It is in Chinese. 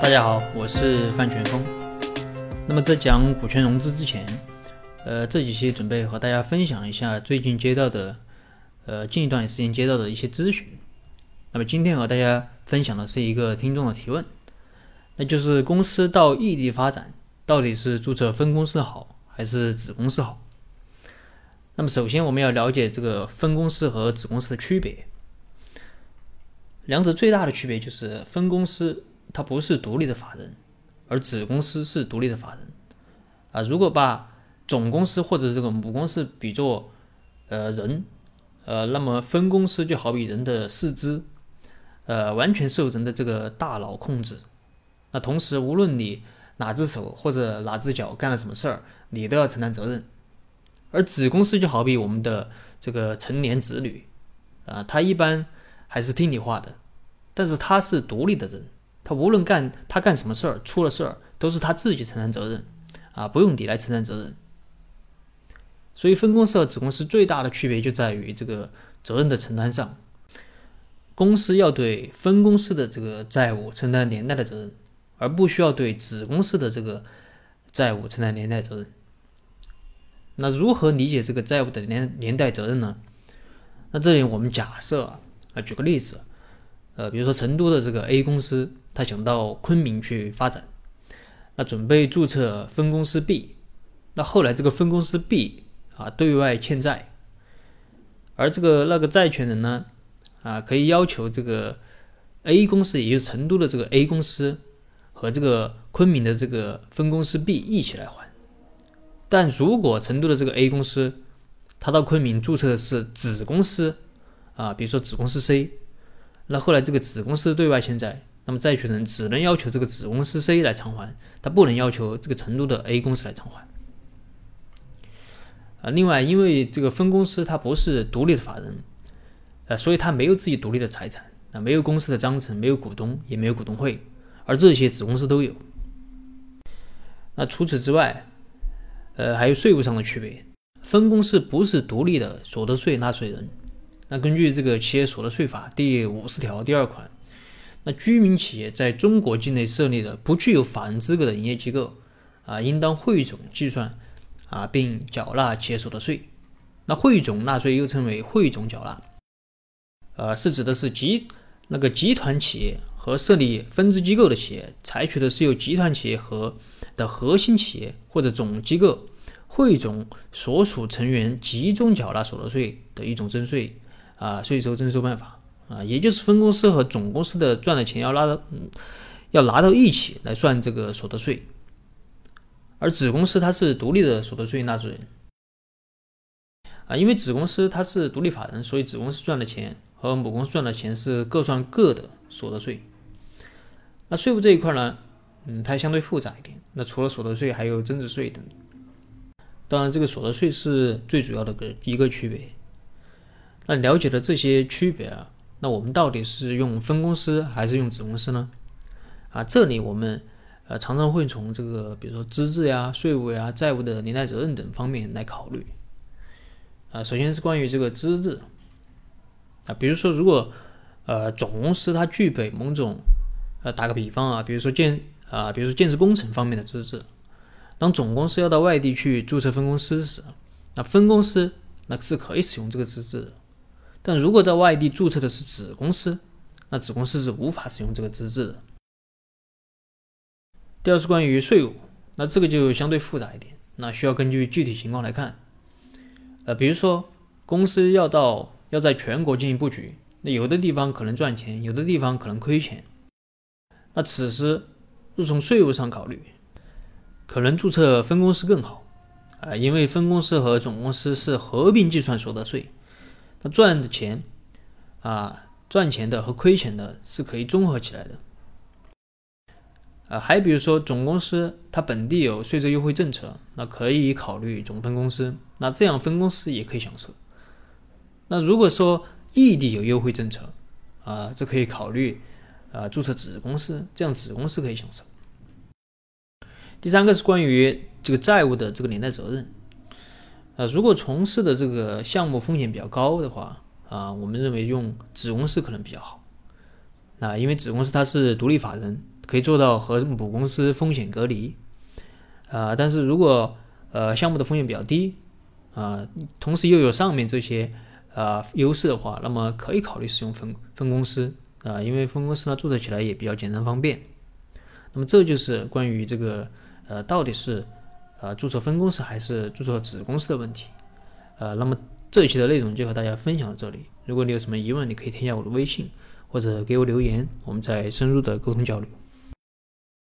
大家好，我是范全峰。那么在讲股权融资之前，呃，这几期准备和大家分享一下最近接到的，呃，近一段时间接到的一些咨询。那么今天和大家分享的是一个听众的提问，那就是公司到异地发展，到底是注册分公司好还是子公司好？那么首先我们要了解这个分公司和子公司的区别。两者最大的区别就是分公司它不是独立的法人，而子公司是独立的法人。啊，如果把总公司或者这个母公司比作呃人，呃，那么分公司就好比人的四肢，呃，完全受人的这个大脑控制。那同时，无论你哪只手或者哪只脚干了什么事儿，你都要承担责任。而子公司就好比我们的这个成年子女，啊，他一般还是听你话的。但是他是独立的人，他无论干他干什么事儿，出了事儿都是他自己承担责任，啊，不用你来承担责任。所以分公司和子公司最大的区别就在于这个责任的承担上，公司要对分公司的这个债务承担连带的责任，而不需要对子公司的这个债务承担连带责任。那如何理解这个债务的连连带责任呢？那这里我们假设啊，举个例子。呃，比如说成都的这个 A 公司，他想到昆明去发展，那准备注册分公司 B，那后来这个分公司 B 啊对外欠债，而这个那个债权人呢，啊可以要求这个 A 公司，也就是成都的这个 A 公司和这个昆明的这个分公司 B 一起来还，但如果成都的这个 A 公司，他到昆明注册的是子公司啊，比如说子公司 C。那后来这个子公司对外欠债，那么债权人只能要求这个子公司 C 来偿还，他不能要求这个成都的 A 公司来偿还。啊，另外，因为这个分公司它不是独立的法人，呃，所以它没有自己独立的财产，那，没有公司的章程，没有股东，也没有股东会，而这些子公司都有。那除此之外，呃，还有税务上的区别，分公司不是独立的所得税纳税人。那根据这个企业所得税法第五十条第二款，那居民企业在中国境内设立的不具有法人资格的营业机构啊，应当汇总计算啊，并缴纳企业所得税。那汇总纳税又称为汇总缴纳，呃，是指的是集那个集团企业和设立分支机构的企业，采取的是由集团企业和的核心企业或者总机构汇总所属成员集中缴纳所得税的一种征税。啊，税收征收办法啊，也就是分公司和总公司的赚的钱要拉到，嗯，要拿到一起来算这个所得税，而子公司它是独立的所得税纳税人啊，因为子公司它是独立法人，所以子公司赚的钱和母公司赚的钱是各算各的所得税。那税务这一块呢，嗯，它相对复杂一点。那除了所得税，还有增值税等。当然，这个所得税是最主要的个一个区别。那了解了这些区别啊，那我们到底是用分公司还是用子公司呢？啊，这里我们呃常常会从这个比如说资质呀、税务呀、债务的连带责任等方面来考虑。啊，首先是关于这个资质啊，比如说如果呃总公司它具备某种呃打个比方啊，比如说建啊，比如说建设工程方面的资质，当总公司要到外地去注册分公司时，那分公司那是可以使用这个资质的。但如果在外地注册的是子公司，那子公司是无法使用这个资质的。第二是关于税务，那这个就相对复杂一点，那需要根据具体情况来看。呃，比如说公司要到要在全国进行布局，那有的地方可能赚钱，有的地方可能亏钱。那此时若从税务上考虑，可能注册分公司更好啊，因为分公司和总公司是合并计算所得税。那赚的钱，啊，赚钱的和亏钱的是可以综合起来的，啊，还比如说总公司它本地有税收优惠政策，那可以考虑总分公司，那这样分公司也可以享受。那如果说异地有优惠政策，啊，这可以考虑啊注册子公司，这样子公司可以享受。第三个是关于这个债务的这个连带责任。呃，如果从事的这个项目风险比较高的话，啊，我们认为用子公司可能比较好。那因为子公司它是独立法人，可以做到和母公司风险隔离。啊，但是如果呃项目的风险比较低，啊，同时又有上面这些啊优势的话，那么可以考虑使用分分公司啊，因为分公司呢注册起来也比较简单方便。那么这就是关于这个呃到底是呃注册分公司还是注册子公司的问题。呃，那么这一期的内容就和大家分享到这里。如果你有什么疑问，你可以添加我的微信或者给我留言，我们再深入的沟通交流。